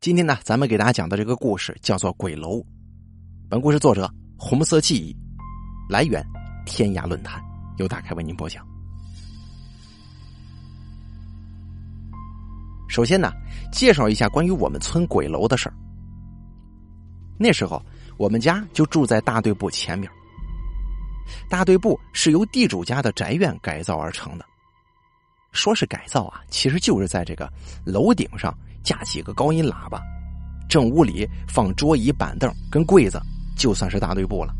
今天呢，咱们给大家讲的这个故事叫做《鬼楼》。本故事作者红色记忆，来源天涯论坛，由大开为您播讲。首先呢，介绍一下关于我们村鬼楼的事儿。那时候我们家就住在大队部前面，大队部是由地主家的宅院改造而成的。说是改造啊，其实就是在这个楼顶上。架起个高音喇叭，正屋里放桌椅板凳跟柜子，就算是大队部了。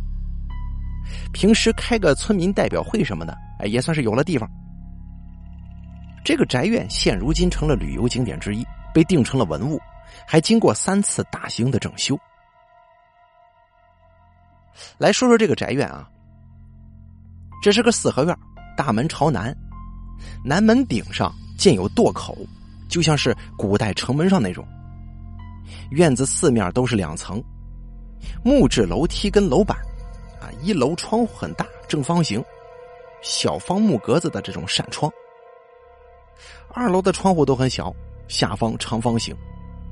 平时开个村民代表会什么的，哎，也算是有了地方。这个宅院现如今成了旅游景点之一，被定成了文物，还经过三次大型的整修。来说说这个宅院啊，这是个四合院，大门朝南，南门顶上建有垛口。就像是古代城门上那种，院子四面都是两层，木质楼梯跟楼板，啊，一楼窗户很大，正方形，小方木格子的这种扇窗。二楼的窗户都很小，下方长方形，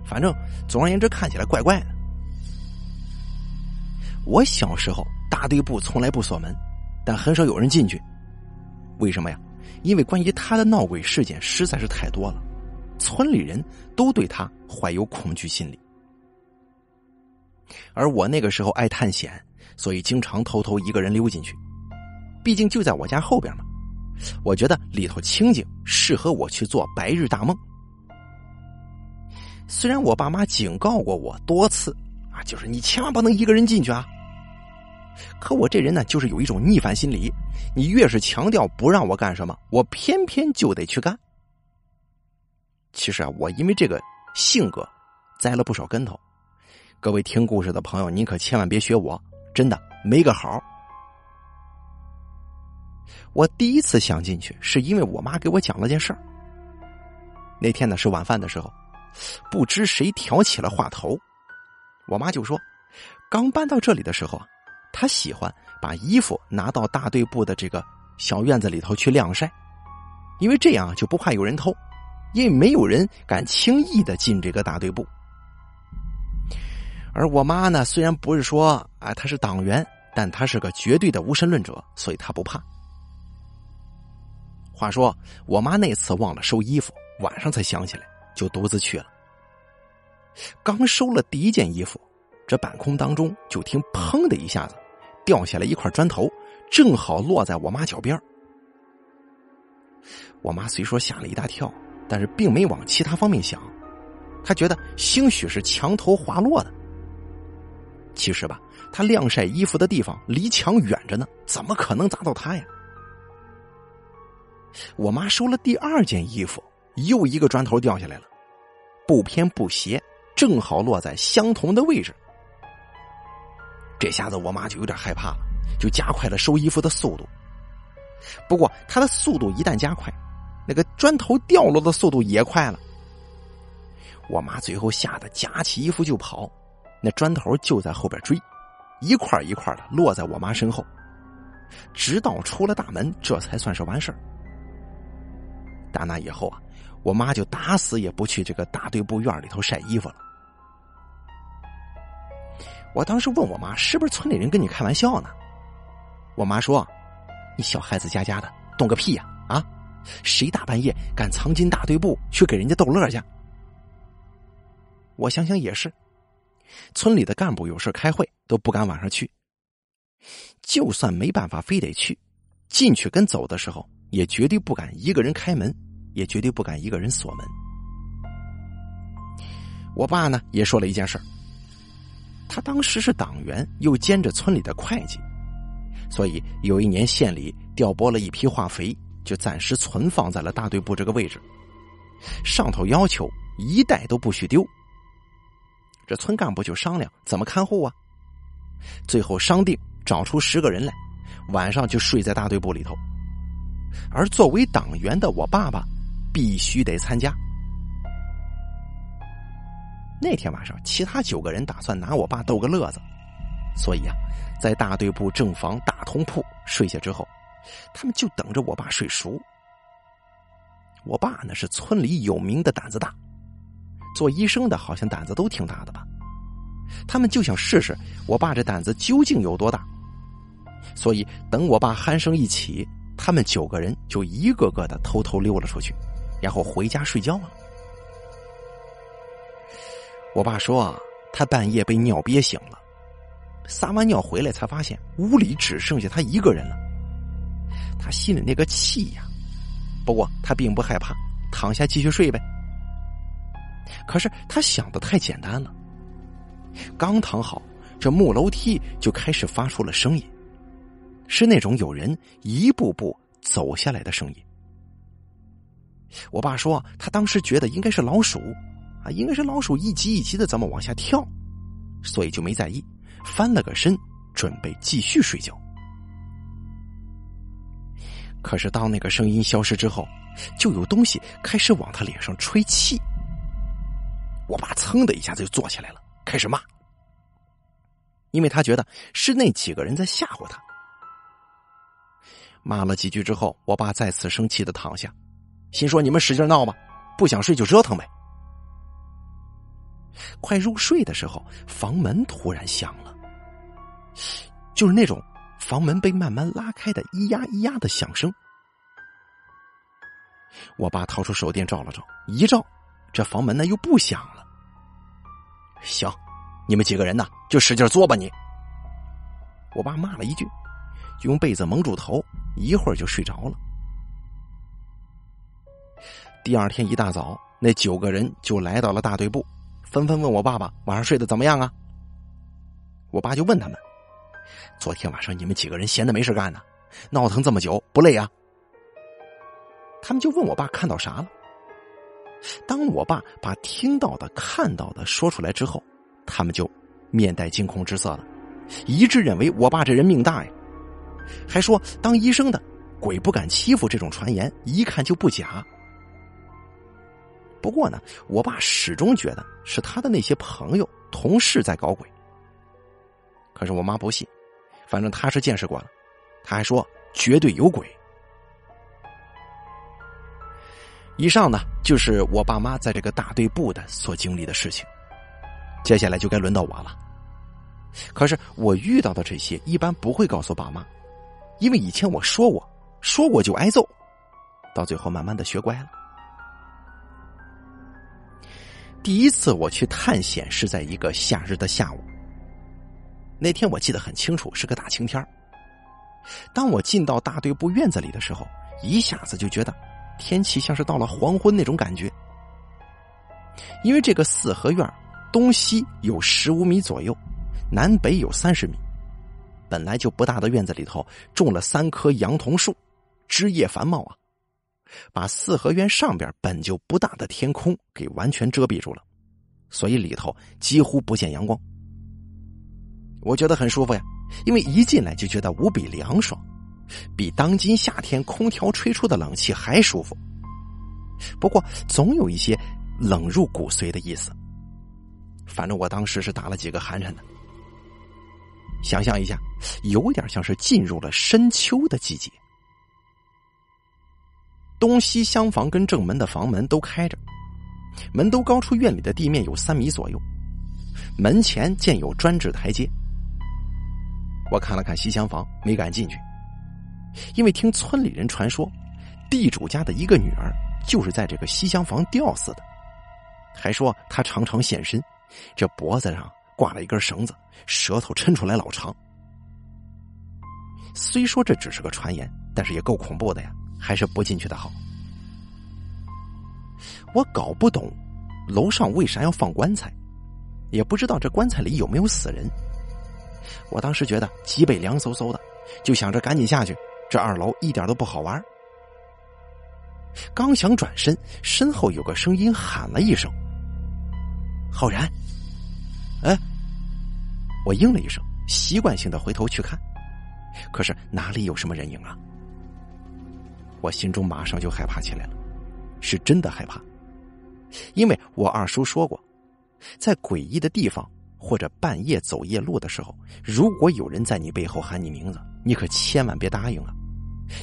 反正总而言之看起来怪怪的。我小时候大队部从来不锁门，但很少有人进去，为什么呀？因为关于他的闹鬼事件实在是太多了。村里人都对他怀有恐惧心理，而我那个时候爱探险，所以经常偷偷一个人溜进去。毕竟就在我家后边嘛，我觉得里头清静，适合我去做白日大梦。虽然我爸妈警告过我多次啊，就是你千万不能一个人进去啊。可我这人呢，就是有一种逆反心理，你越是强调不让我干什么，我偏偏就得去干。其实啊，我因为这个性格栽了不少跟头。各位听故事的朋友，您可千万别学我，真的没个好。我第一次想进去，是因为我妈给我讲了件事儿。那天呢是晚饭的时候，不知谁挑起了话头，我妈就说：“刚搬到这里的时候啊，她喜欢把衣服拿到大队部的这个小院子里头去晾晒，因为这样就不怕有人偷。”因为没有人敢轻易的进这个大队部，而我妈呢，虽然不是说啊，她是党员，但她是个绝对的无神论者，所以她不怕。话说，我妈那次忘了收衣服，晚上才想起来，就独自去了。刚收了第一件衣服，这半空当中就听“砰”的一下子，掉下来一块砖头，正好落在我妈脚边我妈虽说吓了一大跳。但是并没往其他方面想，他觉得兴许是墙头滑落的。其实吧，他晾晒衣服的地方离墙远着呢，怎么可能砸到他呀？我妈收了第二件衣服，又一个砖头掉下来了，不偏不斜，正好落在相同的位置。这下子我妈就有点害怕了，就加快了收衣服的速度。不过她的速度一旦加快，那个砖头掉落的速度也快了，我妈最后吓得夹起衣服就跑，那砖头就在后边追，一块一块的落在我妈身后，直到出了大门，这才算是完事儿。打那以后啊，我妈就打死也不去这个大队部院里头晒衣服了。我当时问我妈，是不是村里人跟你开玩笑呢？我妈说：“你小孩子家家的，懂个屁呀！啊！”谁大半夜敢藏进大队部去给人家逗乐去？我想想也是，村里的干部有事开会都不敢晚上去。就算没办法非得去，进去跟走的时候也绝对不敢一个人开门，也绝对不敢一个人锁门。我爸呢也说了一件事他当时是党员，又兼着村里的会计，所以有一年县里调拨了一批化肥。就暂时存放在了大队部这个位置，上头要求一袋都不许丢。这村干部就商量怎么看护啊，最后商定找出十个人来，晚上就睡在大队部里头。而作为党员的我爸爸必须得参加。那天晚上，其他九个人打算拿我爸逗个乐子，所以啊，在大队部正房大通铺睡下之后。他们就等着我爸睡熟。我爸呢是村里有名的胆子大，做医生的好像胆子都挺大的吧？他们就想试试我爸这胆子究竟有多大。所以等我爸鼾声一起，他们九个人就一个个的偷偷溜了出去，然后回家睡觉了。我爸说啊，他半夜被尿憋醒了，撒完尿回来才发现屋里只剩下他一个人了。他心里那个气呀，不过他并不害怕，躺下继续睡呗。可是他想的太简单了，刚躺好，这木楼梯就开始发出了声音，是那种有人一步步走下来的声音。我爸说，他当时觉得应该是老鼠，啊，应该是老鼠一级一级的这么往下跳，所以就没在意，翻了个身，准备继续睡觉。可是当那个声音消失之后，就有东西开始往他脸上吹气。我爸噌的一下子就坐起来了，开始骂，因为他觉得是那几个人在吓唬他。骂了几句之后，我爸再次生气的躺下，心说：“你们使劲闹吧，不想睡就折腾呗。”快入睡的时候，房门突然响了，就是那种房门被慢慢拉开的“咿呀咿呀”的响声。我爸掏出手电照了照，一照，这房门呢又不响了。行，你们几个人呢，就使劲作吧你。我爸骂了一句，用被子蒙住头，一会儿就睡着了。第二天一大早，那九个人就来到了大队部，纷纷问我爸爸晚上睡得怎么样啊？我爸就问他们：“昨天晚上你们几个人闲的没事干呢，闹腾这么久不累啊？”他们就问我爸看到啥了。当我爸把听到的、看到的说出来之后，他们就面带惊恐之色了，一致认为我爸这人命大呀，还说当医生的鬼不敢欺负这种传言，一看就不假。不过呢，我爸始终觉得是他的那些朋友、同事在搞鬼。可是我妈不信，反正他是见识过了，他还说绝对有鬼。以上呢，就是我爸妈在这个大队部的所经历的事情。接下来就该轮到我了。可是我遇到的这些一般不会告诉爸妈，因为以前我说过，说过就挨揍，到最后慢慢的学乖了。第一次我去探险是在一个夏日的下午，那天我记得很清楚，是个大晴天当我进到大队部院子里的时候，一下子就觉得。天气像是到了黄昏那种感觉，因为这个四合院东西有十五米左右，南北有三十米，本来就不大的院子里头种了三棵杨桐树，枝叶繁茂啊，把四合院上边本就不大的天空给完全遮蔽住了，所以里头几乎不见阳光。我觉得很舒服呀，因为一进来就觉得无比凉爽。比当今夏天空调吹出的冷气还舒服，不过总有一些冷入骨髓的意思。反正我当时是打了几个寒颤的。想象一下，有点像是进入了深秋的季节。东西厢房跟正门的房门都开着，门都高出院里的地面有三米左右，门前建有专制台阶。我看了看西厢房，没敢进去。因为听村里人传说，地主家的一个女儿就是在这个西厢房吊死的，还说她常常现身，这脖子上挂了一根绳子，舌头抻出来老长。虽说这只是个传言，但是也够恐怖的呀，还是不进去的好。我搞不懂，楼上为啥要放棺材，也不知道这棺材里有没有死人。我当时觉得脊背凉飕飕的，就想着赶紧下去。这二楼一点都不好玩。刚想转身，身后有个声音喊了一声：“浩然！”哎，我应了一声，习惯性的回头去看，可是哪里有什么人影啊？我心中马上就害怕起来了，是真的害怕，因为我二叔说过，在诡异的地方或者半夜走夜路的时候，如果有人在你背后喊你名字。你可千万别答应了，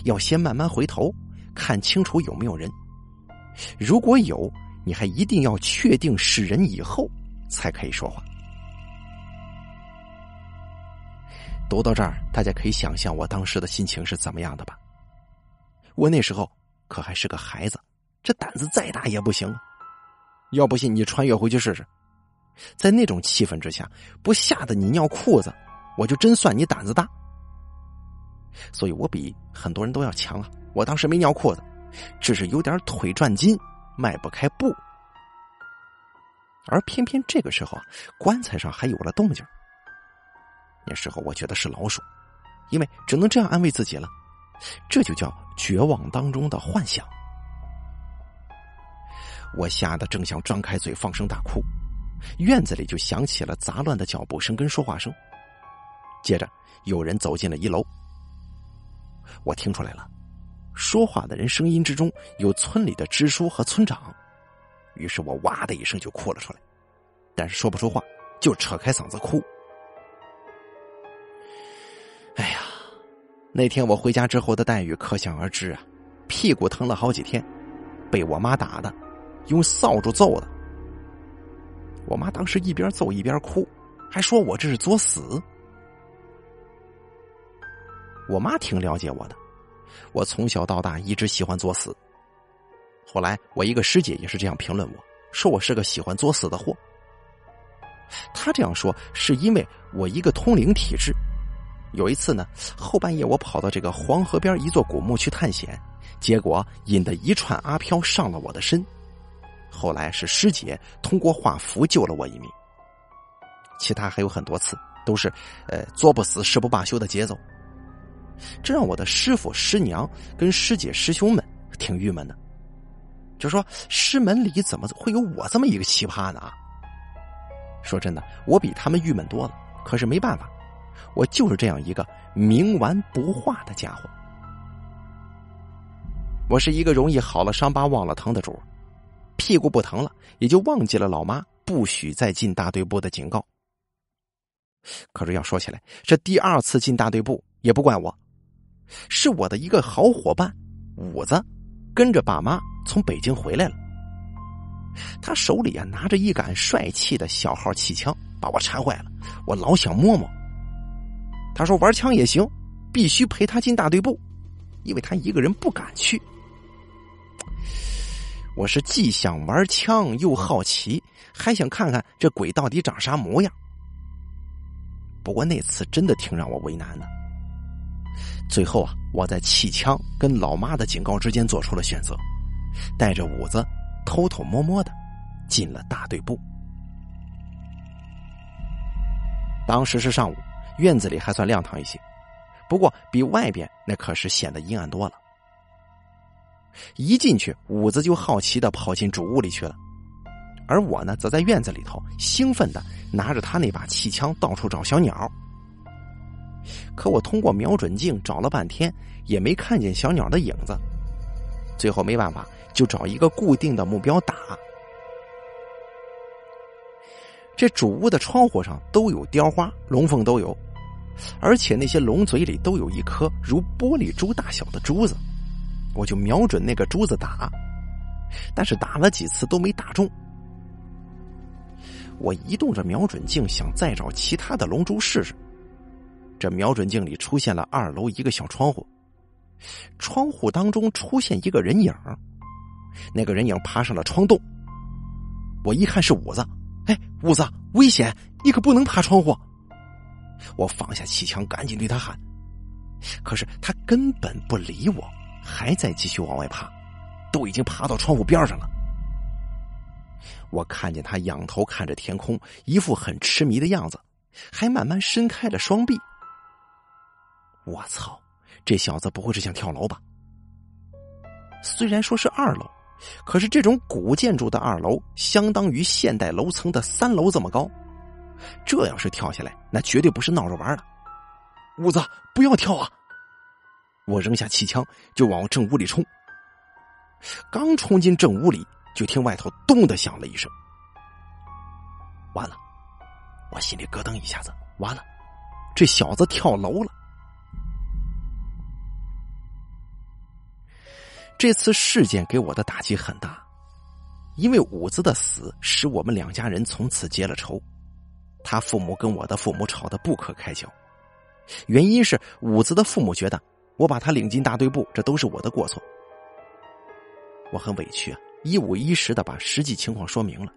要先慢慢回头，看清楚有没有人。如果有，你还一定要确定是人以后才可以说话。读到这儿，大家可以想象我当时的心情是怎么样的吧？我那时候可还是个孩子，这胆子再大也不行。要不信你穿越回去试试，在那种气氛之下，不吓得你尿裤子，我就真算你胆子大。所以我比很多人都要强啊！我当时没尿裤子，只是有点腿转筋，迈不开步。而偏偏这个时候，棺材上还有了动静。那时候我觉得是老鼠，因为只能这样安慰自己了。这就叫绝望当中的幻想。我吓得正想张开嘴放声大哭，院子里就响起了杂乱的脚步声跟说话声。接着有人走进了一楼，我听出来了，说话的人声音之中有村里的支书和村长。于是我哇的一声就哭了出来，但是说不出话，就扯开嗓子哭。哎呀，那天我回家之后的待遇可想而知啊，屁股疼了好几天，被我妈打的，用扫帚揍的。我妈当时一边揍一边哭，还说我这是作死。我妈挺了解我的，我从小到大一直喜欢作死。后来我一个师姐也是这样评论我，说我是个喜欢作死的货。她这样说是因为我一个通灵体质。有一次呢，后半夜我跑到这个黄河边一座古墓去探险，结果引得一串阿飘上了我的身。后来是师姐通过画符救了我一命。其他还有很多次，都是呃作不死誓不罢休的节奏。这让我的师傅师娘跟师姐师兄们挺郁闷的，就说师门里怎么会有我这么一个奇葩呢？说真的，我比他们郁闷多了，可是没办法。我就是这样一个冥顽不化的家伙。我是一个容易好了伤疤忘了疼的主，屁股不疼了，也就忘记了老妈不许再进大队部的警告。可是要说起来，这第二次进大队部也不怪我，是我的一个好伙伴五子跟着爸妈从北京回来了。他手里啊拿着一杆帅气的小号气枪，把我馋坏了，我老想摸摸。他说：“玩枪也行，必须陪他进大队部，因为他一个人不敢去。”我是既想玩枪又好奇，还想看看这鬼到底长啥模样。不过那次真的挺让我为难的。最后啊，我在气枪跟老妈的警告之间做出了选择，带着五子偷偷摸摸的进了大队部。当时是上午。院子里还算亮堂一些，不过比外边那可是显得阴暗多了。一进去，五子就好奇的跑进主屋里去了，而我呢，则在院子里头兴奋的拿着他那把气枪到处找小鸟。可我通过瞄准镜找了半天，也没看见小鸟的影子。最后没办法，就找一个固定的目标打。这主屋的窗户上都有雕花，龙凤都有，而且那些龙嘴里都有一颗如玻璃珠大小的珠子，我就瞄准那个珠子打，但是打了几次都没打中。我移动着瞄准镜，想再找其他的龙珠试试。这瞄准镜里出现了二楼一个小窗户，窗户当中出现一个人影，那个人影爬上了窗洞。我一看是五子。哎，五子，危险！你可不能爬窗户。我放下气枪，赶紧对他喊。可是他根本不理我，还在继续往外爬，都已经爬到窗户边上了。我看见他仰头看着天空，一副很痴迷的样子，还慢慢伸开了双臂。我操，这小子不会是想跳楼吧？虽然说是二楼。可是这种古建筑的二楼，相当于现代楼层的三楼这么高，这要是跳下来，那绝对不是闹着玩的。五子，不要跳啊！我扔下气枪就往正屋里冲。刚冲进正屋里，就听外头咚的响了一声。完了，我心里咯噔一下子，完了，这小子跳楼了。这次事件给我的打击很大，因为五子的死，使我们两家人从此结了仇。他父母跟我的父母吵得不可开交，原因是五子的父母觉得我把他领进大队部，这都是我的过错。我很委屈啊，一五一十的把实际情况说明了，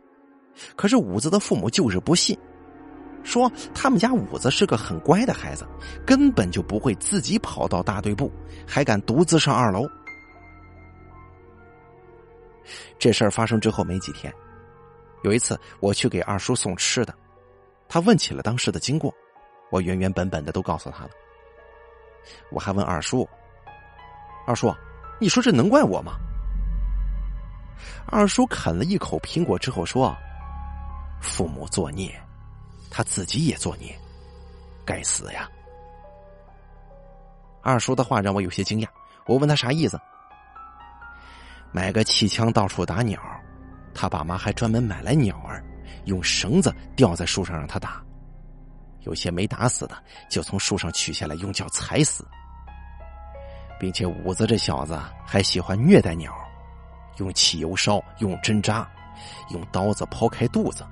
可是五子的父母就是不信，说他们家五子是个很乖的孩子，根本就不会自己跑到大队部，还敢独自上二楼。这事儿发生之后没几天，有一次我去给二叔送吃的。他问起了当时的经过，我原原本本的都告诉他了。我还问二叔：“二叔，你说这能怪我吗？”二叔啃了一口苹果之后说：“父母作孽，他自己也作孽，该死呀！”二叔的话让我有些惊讶，我问他啥意思。买个气枪到处打鸟，他爸妈还专门买来鸟儿。用绳子吊在树上让他打，有些没打死的就从树上取下来用脚踩死，并且五子这小子还喜欢虐待鸟，用汽油烧，用针扎，用刀子剖开肚子，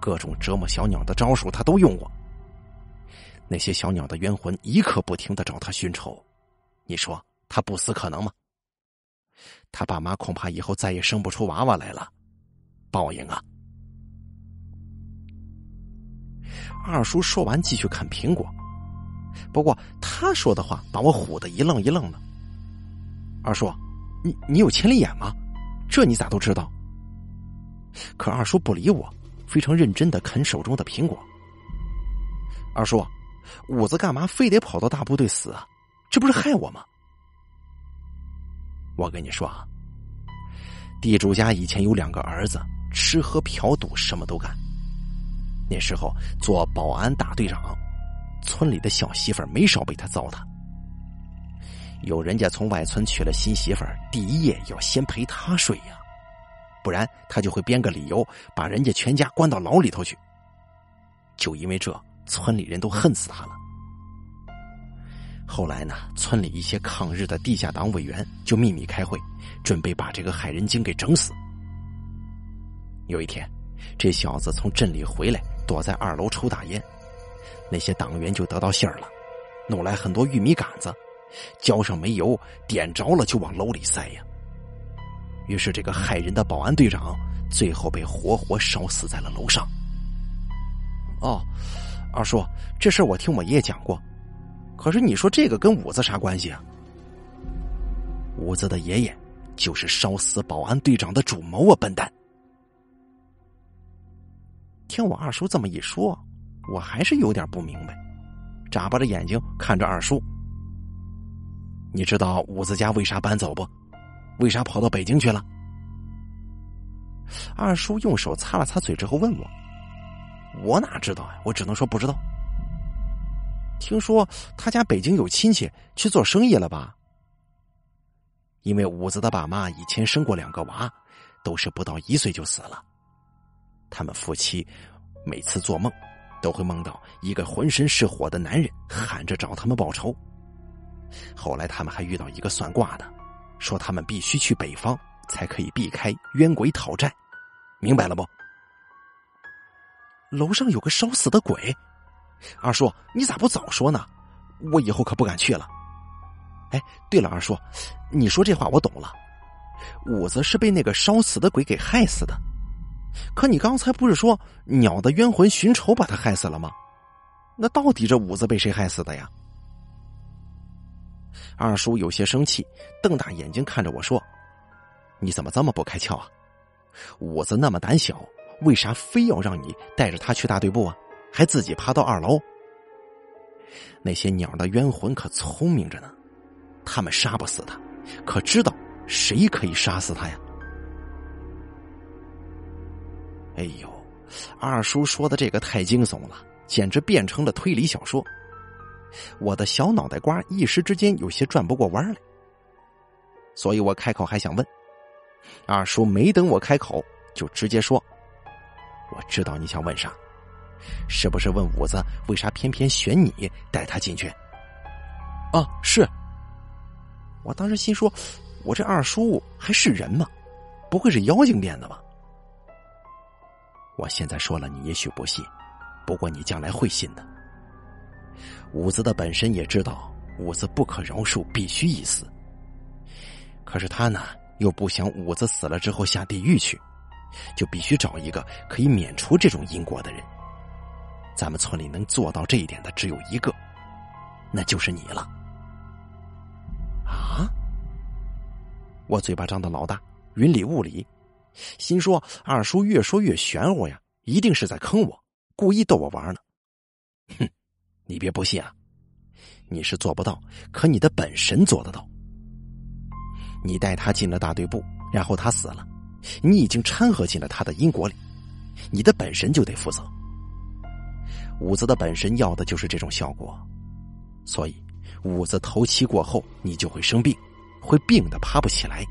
各种折磨小鸟的招数他都用过。那些小鸟的冤魂一刻不停的找他寻仇，你说他不死可能吗？他爸妈恐怕以后再也生不出娃娃来了，报应啊！二叔说完，继续啃苹果。不过他说的话把我唬得一愣一愣的。二叔，你你有千里眼吗？这你咋都知道？可二叔不理我，非常认真的啃手中的苹果。二叔，五子干嘛非得跑到大部队死啊？这不是害我吗？我跟你说啊，地主家以前有两个儿子，吃喝嫖赌什么都干。那时候做保安大队长，村里的小媳妇儿没少被他糟蹋。有人家从外村娶了新媳妇儿，第一夜要先陪他睡呀，不然他就会编个理由把人家全家关到牢里头去。就因为这，村里人都恨死他了。后来呢，村里一些抗日的地下党委员就秘密开会，准备把这个害人精给整死。有一天，这小子从镇里回来。躲在二楼抽大烟，那些党员就得到信儿了，弄来很多玉米杆子，浇上煤油，点着了就往楼里塞呀。于是这个害人的保安队长最后被活活烧死在了楼上。哦，二叔，这事我听我爷爷讲过，可是你说这个跟五子啥关系啊？五子的爷爷就是烧死保安队长的主谋啊，笨蛋！听我二叔这么一说，我还是有点不明白，眨巴着眼睛看着二叔。你知道五子家为啥搬走不？为啥跑到北京去了？二叔用手擦了擦嘴之后问我：“我哪知道呀？我只能说不知道。听说他家北京有亲戚去做生意了吧？因为五子的爸妈以前生过两个娃，都是不到一岁就死了。”他们夫妻每次做梦，都会梦到一个浑身是火的男人喊着找他们报仇。后来他们还遇到一个算卦的，说他们必须去北方才可以避开冤鬼讨债。明白了不？楼上有个烧死的鬼，二叔，你咋不早说呢？我以后可不敢去了。哎，对了，二叔，你说这话我懂了，武子是被那个烧死的鬼给害死的。可你刚才不是说鸟的冤魂寻仇把他害死了吗？那到底这五子被谁害死的呀？二叔有些生气，瞪大眼睛看着我说：“你怎么这么不开窍啊？五子那么胆小，为啥非要让你带着他去大队部啊？还自己爬到二楼？那些鸟的冤魂可聪明着呢，他们杀不死他，可知道谁可以杀死他呀？”哎呦，二叔说的这个太惊悚了，简直变成了推理小说。我的小脑袋瓜一时之间有些转不过弯来，所以我开口还想问，二叔没等我开口就直接说：“我知道你想问啥，是不是问五子为啥偏偏选你带他进去？”啊，是。我当时心说，我这二叔还是人吗？不会是妖精变的吧？我现在说了，你也许不信，不过你将来会信的。武子的本身也知道武子不可饶恕，必须一死。可是他呢，又不想武子死了之后下地狱去，就必须找一个可以免除这种因果的人。咱们村里能做到这一点的只有一个，那就是你了。啊！我嘴巴张的老大，云里雾里，心说二叔越说越玄乎呀，一定是在坑我，故意逗我玩呢。哼，你别不信啊，你是做不到，可你的本神做得到。你带他进了大队部，然后他死了，你已经掺和进了他的因果里，你的本神就得负责。五子的本神要的就是这种效果，所以五子头七过后，你就会生病，会病的爬不起来。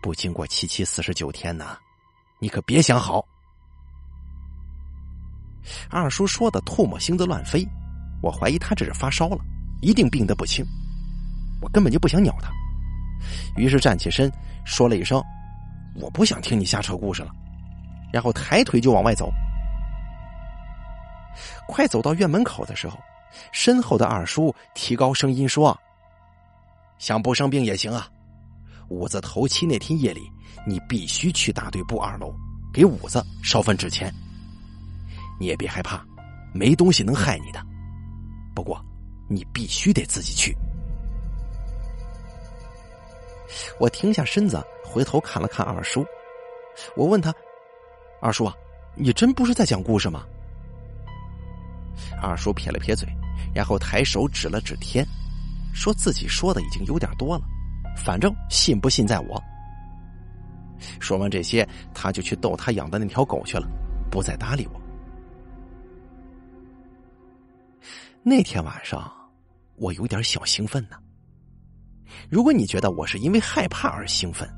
不经过七七四十九天呢，你可别想好。二叔说的唾沫星子乱飞，我怀疑他这是发烧了，一定病得不轻。我根本就不想鸟他。于是站起身，说了一声：“我不想听你瞎扯故事了。”然后抬腿就往外走。快走到院门口的时候，身后的二叔提高声音说：“想不生病也行啊。五子头七那天夜里，你必须去大队部二楼给五子烧份纸钱。你也别害怕，没东西能害你的。不过，你必须得自己去。”我停下身子，回头看了看二叔。我问他：“二叔啊，你真不是在讲故事吗？”二叔撇了撇嘴，然后抬手指了指天，说自己说的已经有点多了，反正信不信在我。说完这些，他就去逗他养的那条狗去了，不再搭理我。那天晚上，我有点小兴奋呢。如果你觉得我是因为害怕而兴奋，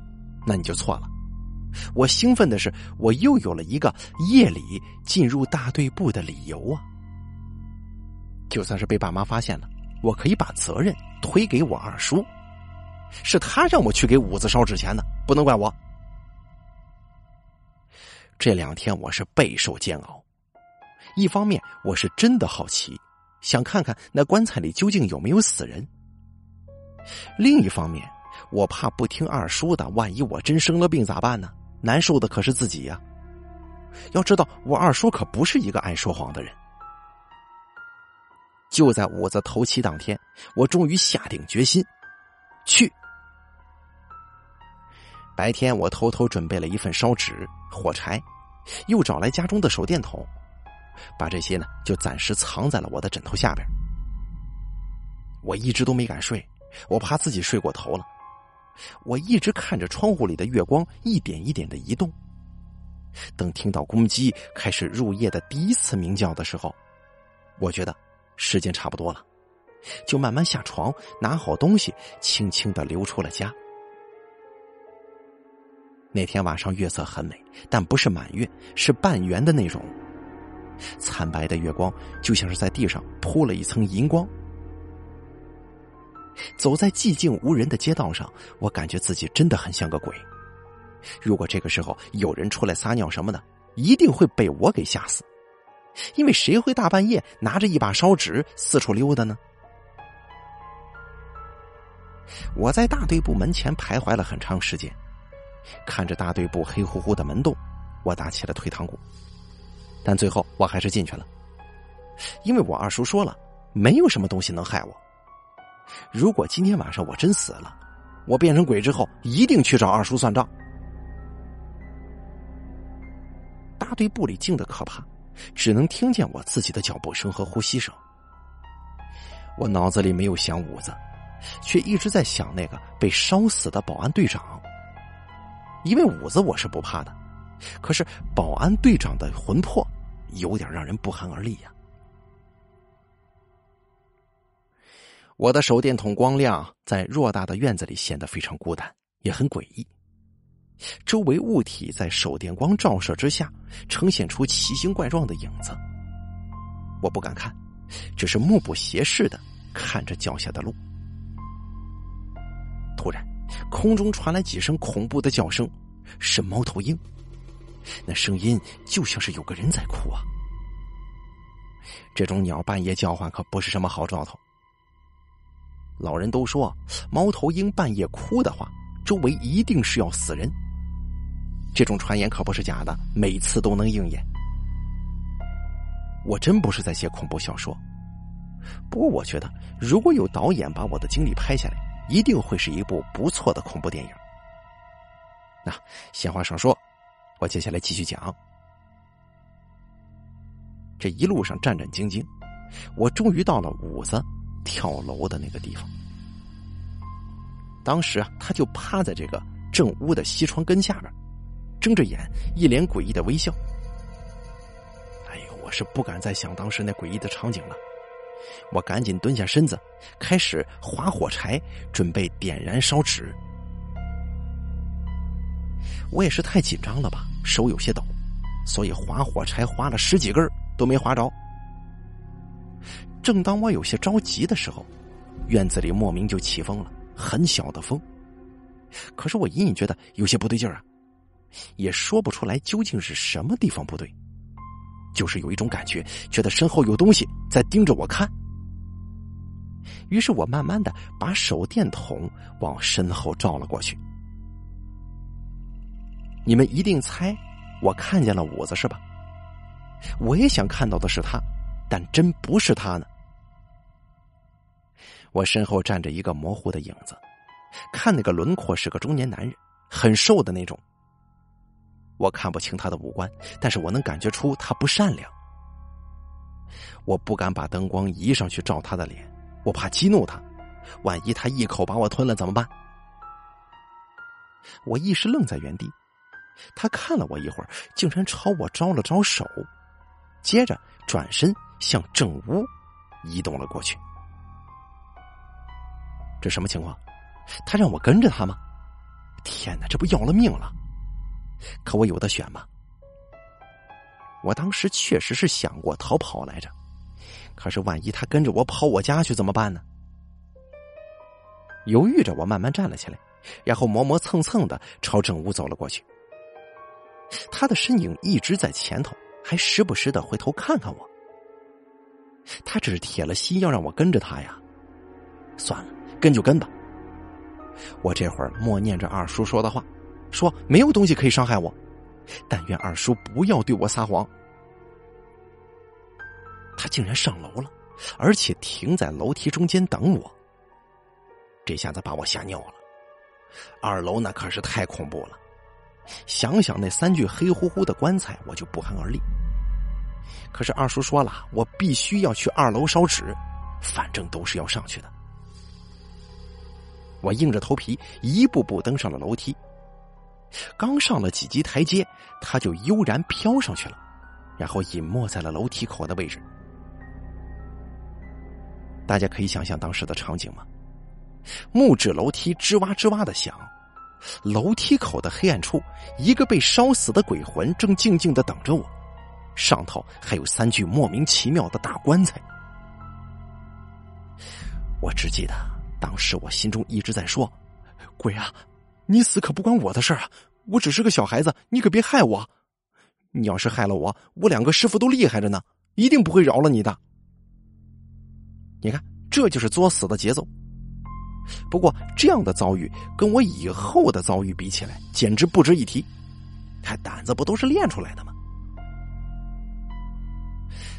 那你就错了。我兴奋的是，我又有了一个夜里进入大队部的理由啊！就算是被爸妈发现了，我可以把责任推给我二叔，是他让我去给五子烧纸钱的，不能怪我。这两天我是备受煎熬，一方面我是真的好奇，想看看那棺材里究竟有没有死人。另一方面，我怕不听二叔的，万一我真生了病咋办呢？难受的可是自己呀。要知道，我二叔可不是一个爱说谎的人。就在五子头七当天，我终于下定决心去。白天，我偷偷准备了一份烧纸、火柴，又找来家中的手电筒，把这些呢就暂时藏在了我的枕头下边。我一直都没敢睡。我怕自己睡过头了，我一直看着窗户里的月光一点一点的移动。等听到公鸡开始入夜的第一次鸣叫的时候，我觉得时间差不多了，就慢慢下床，拿好东西，轻轻的溜出了家。那天晚上月色很美，但不是满月，是半圆的那种。惨白的月光就像是在地上铺了一层银光。走在寂静无人的街道上，我感觉自己真的很像个鬼。如果这个时候有人出来撒尿什么的，一定会被我给吓死。因为谁会大半夜拿着一把烧纸四处溜达呢？我在大队部门前徘徊了很长时间，看着大队部黑乎乎的门洞，我打起了退堂鼓。但最后我还是进去了，因为我二叔说了，没有什么东西能害我。如果今天晚上我真死了，我变成鬼之后一定去找二叔算账。大队部里静的可怕，只能听见我自己的脚步声和呼吸声。我脑子里没有想五子，却一直在想那个被烧死的保安队长。因为五子我是不怕的，可是保安队长的魂魄有点让人不寒而栗呀。我的手电筒光亮在偌大的院子里显得非常孤单，也很诡异。周围物体在手电光照射之下，呈现出奇形怪状的影子。我不敢看，只是目不斜视的看着脚下的路。突然，空中传来几声恐怖的叫声，是猫头鹰。那声音就像是有个人在哭啊。这种鸟半夜叫唤可不是什么好兆头。老人都说，猫头鹰半夜哭的话，周围一定是要死人。这种传言可不是假的，每次都能应验。我真不是在写恐怖小说，不过我觉得，如果有导演把我的经历拍下来，一定会是一部不错的恐怖电影。那闲话少说，我接下来继续讲。这一路上战战兢兢，我终于到了五子跳楼的那个地方。当时啊，他就趴在这个正屋的西窗根下边，睁着眼，一脸诡异的微笑。哎呦，我是不敢再想当时那诡异的场景了。我赶紧蹲下身子，开始划火柴，准备点燃烧纸。我也是太紧张了吧，手有些抖，所以划火柴划了十几根都没划着。正当我有些着急的时候，院子里莫名就起风了，很小的风。可是我隐隐觉得有些不对劲儿啊，也说不出来究竟是什么地方不对，就是有一种感觉，觉得身后有东西在盯着我看。于是我慢慢的把手电筒往身后照了过去。你们一定猜我看见了五子是吧？我也想看到的是他，但真不是他呢。我身后站着一个模糊的影子，看那个轮廓是个中年男人，很瘦的那种。我看不清他的五官，但是我能感觉出他不善良。我不敢把灯光移上去照他的脸，我怕激怒他，万一他一口把我吞了怎么办？我一时愣在原地。他看了我一会儿，竟然朝我招了招手，接着转身向正屋移动了过去。这什么情况？他让我跟着他吗？天哪，这不要了命了！可我有的选吗？我当时确实是想过逃跑来着，可是万一他跟着我跑我家去怎么办呢？犹豫着，我慢慢站了起来，然后磨磨蹭蹭的朝正屋走了过去。他的身影一直在前头，还时不时的回头看看我。他这是铁了心要让我跟着他呀？算了，跟就跟吧。我这会儿默念着二叔说的话，说没有东西可以伤害我，但愿二叔不要对我撒谎。他竟然上楼了，而且停在楼梯中间等我。这下子把我吓尿了。二楼那可是太恐怖了。想想那三具黑乎乎的棺材，我就不寒而栗。可是二叔说了，我必须要去二楼烧纸，反正都是要上去的。我硬着头皮一步步登上了楼梯。刚上了几级台阶，他就悠然飘上去了，然后隐没在了楼梯口的位置。大家可以想象当时的场景吗？木质楼梯吱哇吱哇的响。楼梯口的黑暗处，一个被烧死的鬼魂正静静的等着我，上头还有三具莫名其妙的大棺材。我只记得当时我心中一直在说：“鬼啊，你死可不关我的事啊！我只是个小孩子，你可别害我。你要是害了我，我两个师傅都厉害着呢，一定不会饶了你的。”你看，这就是作死的节奏。不过，这样的遭遇跟我以后的遭遇比起来，简直不值一提。还胆子不都是练出来的吗？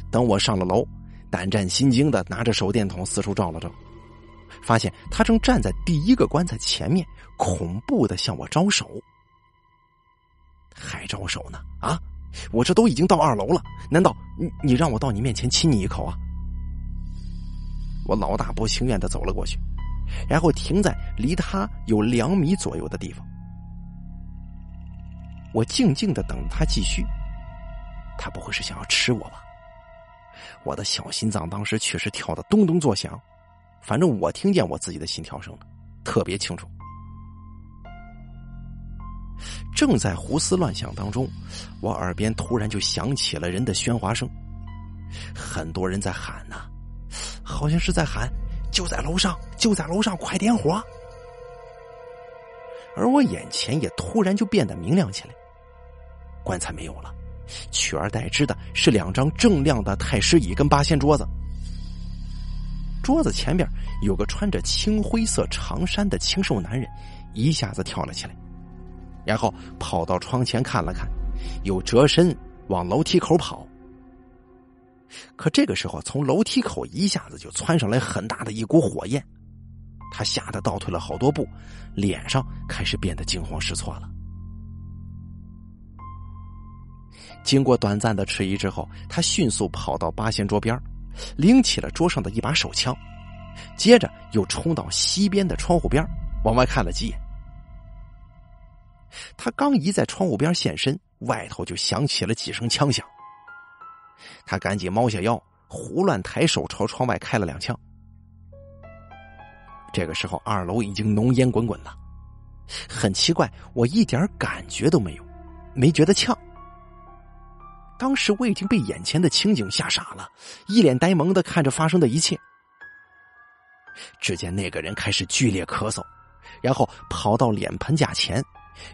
等我上了楼，胆战心惊的拿着手电筒四处照了照，发现他正站在第一个棺材前面，恐怖的向我招手。还招手呢？啊！我这都已经到二楼了，难道你你让我到你面前亲你一口啊？我老大不情愿的走了过去。然后停在离他有两米左右的地方，我静静的等他继续。他不会是想要吃我吧？我的小心脏当时确实跳得咚咚作响，反正我听见我自己的心跳声了，特别清楚。正在胡思乱想当中，我耳边突然就响起了人的喧哗声，很多人在喊呐，好像是在喊。就在楼上，就在楼上，快点火！而我眼前也突然就变得明亮起来，棺材没有了，取而代之的是两张锃亮的太师椅跟八仙桌子。桌子前边有个穿着青灰色长衫的清瘦男人，一下子跳了起来，然后跑到窗前看了看，又折身往楼梯口跑。可这个时候，从楼梯口一下子就窜上来很大的一股火焰，他吓得倒退了好多步，脸上开始变得惊慌失措了。经过短暂的迟疑之后，他迅速跑到八仙桌边拎起了桌上的一把手枪，接着又冲到西边的窗户边往外看了几眼。他刚一在窗户边现身，外头就响起了几声枪响。他赶紧猫下腰，胡乱抬手朝窗外开了两枪。这个时候，二楼已经浓烟滚滚了。很奇怪，我一点感觉都没有，没觉得呛。当时我已经被眼前的情景吓傻了，一脸呆萌的看着发生的一切。只见那个人开始剧烈咳嗽，然后跑到脸盆架前，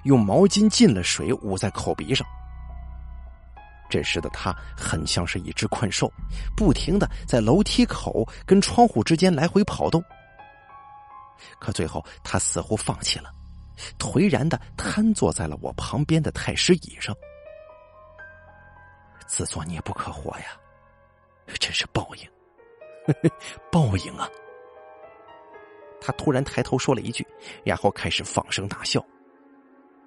用毛巾浸了水捂在口鼻上。这时的他很像是一只困兽，不停的在楼梯口跟窗户之间来回跑动。可最后他似乎放弃了，颓然的瘫坐在了我旁边的太师椅上。自作孽不可活呀！真是报应，报应啊！他突然抬头说了一句，然后开始放声大笑。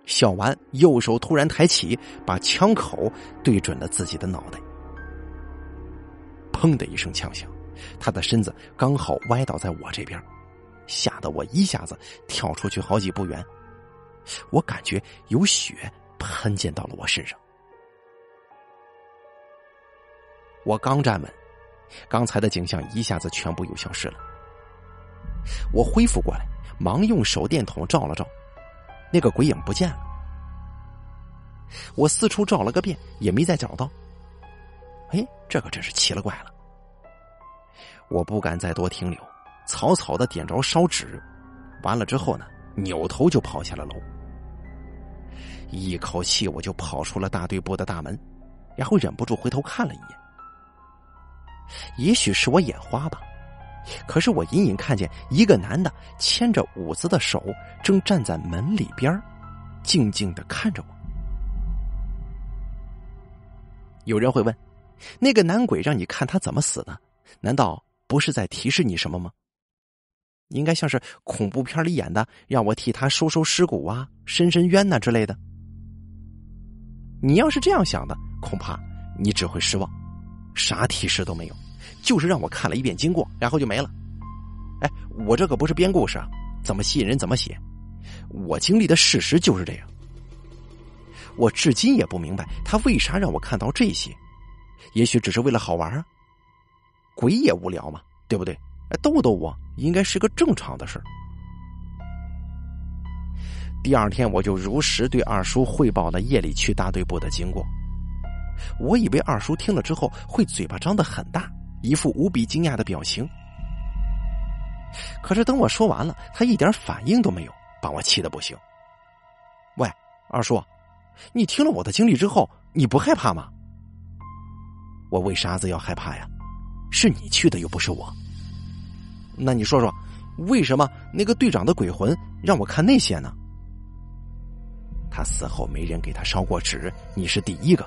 笑完，右手突然抬起，把枪口对准了自己的脑袋。砰的一声枪响，他的身子刚好歪倒在我这边，吓得我一下子跳出去好几步远。我感觉有血喷溅到了我身上。我刚站稳，刚才的景象一下子全部又消失了。我恢复过来，忙用手电筒照了照，那个鬼影不见了。我四处照了个遍，也没再找到。哎，这可真是奇了怪了！我不敢再多停留，草草的点着烧纸，完了之后呢，扭头就跑下了楼。一口气我就跑出了大队部的大门，然后忍不住回头看了一眼。也许是我眼花吧，可是我隐隐看见一个男的牵着五子的手，正站在门里边，静静的看着我。有人会问：那个男鬼让你看他怎么死的，难道不是在提示你什么吗？应该像是恐怖片里演的，让我替他收收尸骨啊、伸伸冤呐之类的。你要是这样想的，恐怕你只会失望。啥提示都没有，就是让我看了一遍经过，然后就没了。哎，我这可不是编故事啊，怎么吸引人怎么写。我经历的事实就是这样。我至今也不明白他为啥让我看到这些，也许只是为了好玩啊。鬼也无聊嘛，对不对？逗逗我应该是个正常的事第二天我就如实对二叔汇报了夜里去大队部的经过。我以为二叔听了之后会嘴巴张得很大，一副无比惊讶的表情。可是等我说完了，他一点反应都没有，把我气得不行。喂，二叔，你听了我的经历之后，你不害怕吗？我为啥子要害怕呀？是你去的，又不是我。那你说说，为什么那个队长的鬼魂让我看那些呢？他死后没人给他烧过纸，你是第一个。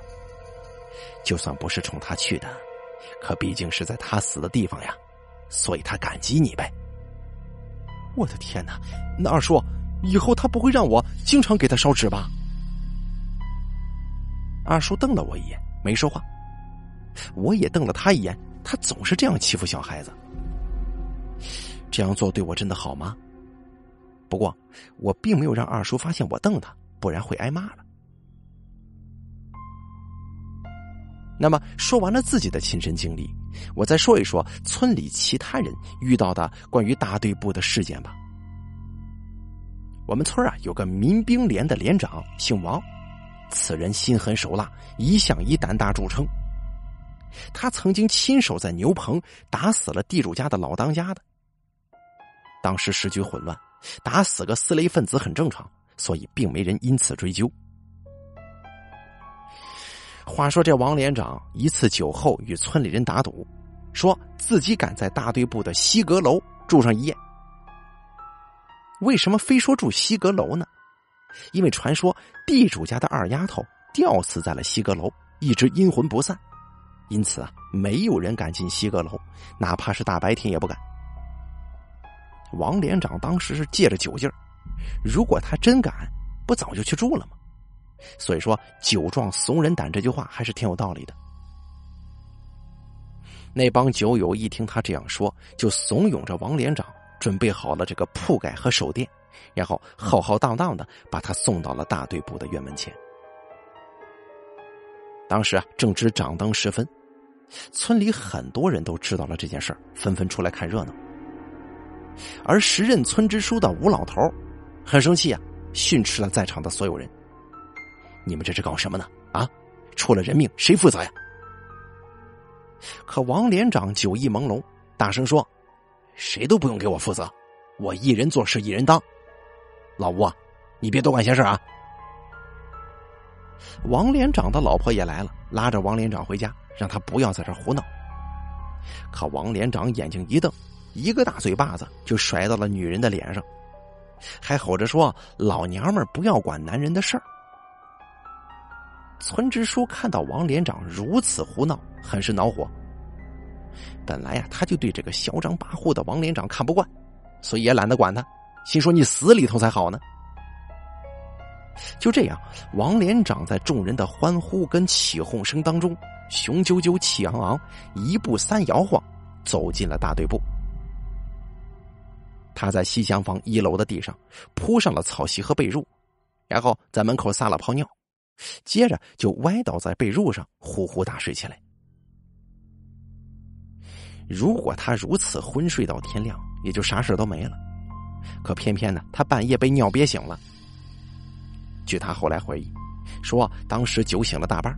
就算不是冲他去的，可毕竟是在他死的地方呀，所以他感激你呗。我的天哪，那二叔以后他不会让我经常给他烧纸吧？二叔瞪了我一眼，没说话。我也瞪了他一眼，他总是这样欺负小孩子。这样做对我真的好吗？不过我并没有让二叔发现我瞪他，不然会挨骂了。那么说完了自己的亲身经历，我再说一说村里其他人遇到的关于大队部的事件吧。我们村啊有个民兵连的连长，姓王，此人心狠手辣，一向以胆大著称。他曾经亲手在牛棚打死了地主家的老当家的。当时时局混乱，打死个四类分子很正常，所以并没人因此追究。话说这王连长一次酒后与村里人打赌，说自己敢在大队部的西阁楼住上一夜。为什么非说住西阁楼呢？因为传说地主家的二丫头吊死在了西阁楼，一直阴魂不散，因此啊，没有人敢进西阁楼，哪怕是大白天也不敢。王连长当时是借着酒劲儿，如果他真敢，不早就去住了吗？所以说“酒壮怂人胆”这句话还是挺有道理的。那帮酒友一听他这样说，就怂恿着王连长准备好了这个铺盖和手电，然后浩浩荡荡的把他送到了大队部的院门前。当时啊，正值掌灯时分，村里很多人都知道了这件事纷纷出来看热闹。而时任村支书的吴老头很生气啊，训斥了在场的所有人。你们这是搞什么呢？啊，出了人命谁负责呀？可王连长酒意朦胧，大声说：“谁都不用给我负责，我一人做事一人当。老吴啊，你别多管闲事啊。”王连长的老婆也来了，拉着王连长回家，让他不要在这胡闹。可王连长眼睛一瞪，一个大嘴巴子就甩到了女人的脸上，还吼着说：“老娘们不要管男人的事儿。”村支书看到王连长如此胡闹，很是恼火。本来呀，他就对这个嚣张跋扈的王连长看不惯，所以也懒得管他，心说你死里头才好呢。就这样，王连长在众人的欢呼跟起哄声当中，雄赳赳、气昂昂，一步三摇晃，走进了大队部。他在西厢房一楼的地上铺上了草席和被褥，然后在门口撒了泡尿。接着就歪倒在被褥上，呼呼大睡起来。如果他如此昏睡到天亮，也就啥事都没了。可偏偏呢，他半夜被尿憋醒了。据他后来回忆，说当时酒醒了大半，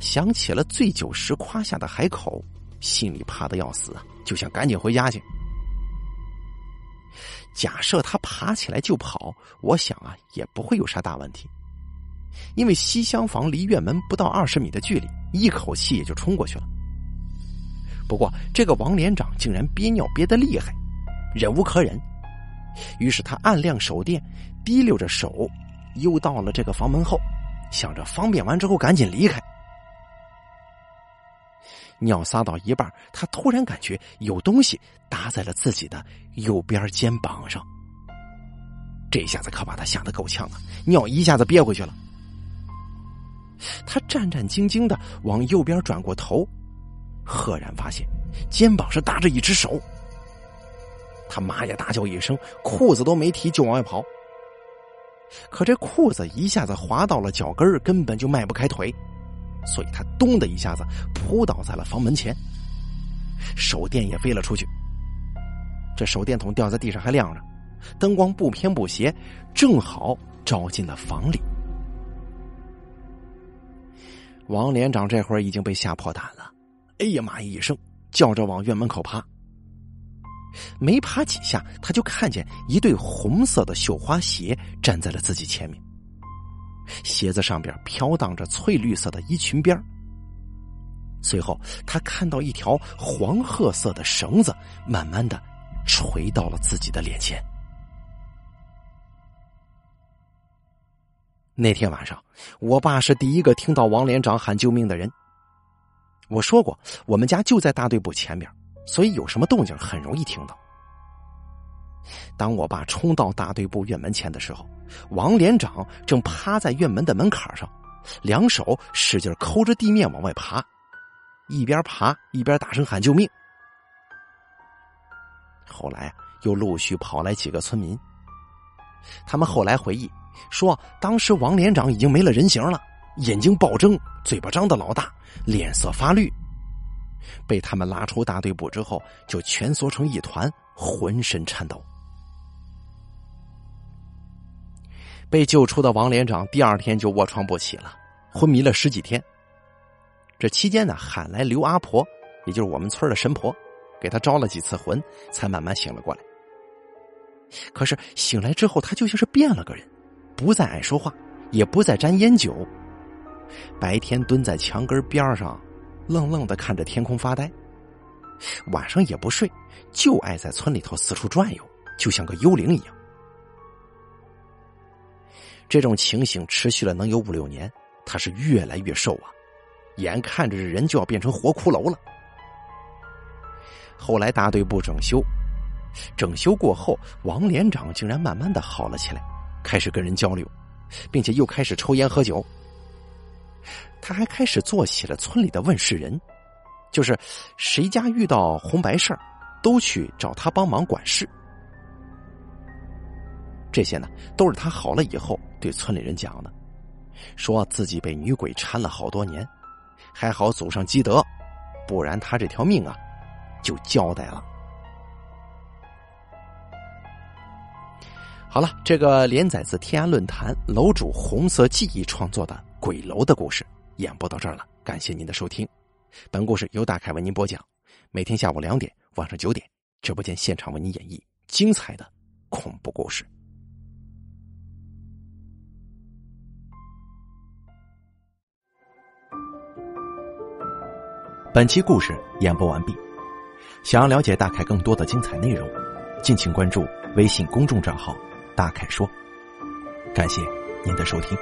想起了醉酒时夸下的海口，心里怕的要死，就想赶紧回家去。假设他爬起来就跑，我想啊，也不会有啥大问题。因为西厢房离院门不到二十米的距离，一口气也就冲过去了。不过，这个王连长竟然憋尿憋得厉害，忍无可忍，于是他按亮手电，滴溜着手，又到了这个房门后，想着方便完之后赶紧离开。尿撒到一半，他突然感觉有东西搭在了自己的右边肩膀上，这下子可把他吓得够呛啊！尿一下子憋回去了。他战战兢兢的往右边转过头，赫然发现肩膀上搭着一只手。他妈呀！大叫一声，裤子都没提就往外跑。可这裤子一下子滑到了脚跟根本就迈不开腿，所以他咚的一下子扑倒在了房门前，手电也飞了出去。这手电筒掉在地上还亮着，灯光不偏不斜，正好照进了房里。王连长这会儿已经被吓破胆了，哎呀妈一声，叫着往院门口爬。没爬几下，他就看见一对红色的绣花鞋站在了自己前面，鞋子上边飘荡着翠绿色的衣裙边随后，他看到一条黄褐色的绳子慢慢的垂到了自己的脸前。那天晚上，我爸是第一个听到王连长喊救命的人。我说过，我们家就在大队部前面，所以有什么动静很容易听到。当我爸冲到大队部院门前的时候，王连长正趴在院门的门槛上，两手使劲抠着地面往外爬，一边爬一边大声喊救命。后来又陆续跑来几个村民，他们后来回忆。说，当时王连长已经没了人形了，眼睛暴睁，嘴巴张得老大，脸色发绿。被他们拉出大队部之后，就蜷缩成一团，浑身颤抖。被救出的王连长第二天就卧床不起了，昏迷了十几天。这期间呢，喊来刘阿婆，也就是我们村的神婆，给他招了几次魂，才慢慢醒了过来。可是醒来之后，他就像是变了个人。不再爱说话，也不再沾烟酒，白天蹲在墙根边上，愣愣的看着天空发呆；晚上也不睡，就爱在村里头四处转悠，就像个幽灵一样。这种情形持续了能有五六年，他是越来越瘦啊，眼看着人就要变成活骷髅了。后来大队部整修，整修过后，王连长竟然慢慢的好了起来，开始跟人交流，并且又开始抽烟喝酒。他还开始做起了村里的问事人，就是谁家遇到红白事儿，都去找他帮忙管事。这些呢，都是他好了以后对村里人讲的，说自己被女鬼缠了好多年，还好祖上积德，不然他这条命啊，就交代了。好了，这个连载自天涯论坛楼主红色记忆创作的《鬼楼》的故事演播到这儿了，感谢您的收听。本故事由大凯为您播讲，每天下午两点、晚上九点，直播间现场为您演绎精彩的恐怖故事。本期故事演播完毕。想要了解大凯更多的精彩内容，敬请关注微信公众账号“大凯说”。感谢您的收听。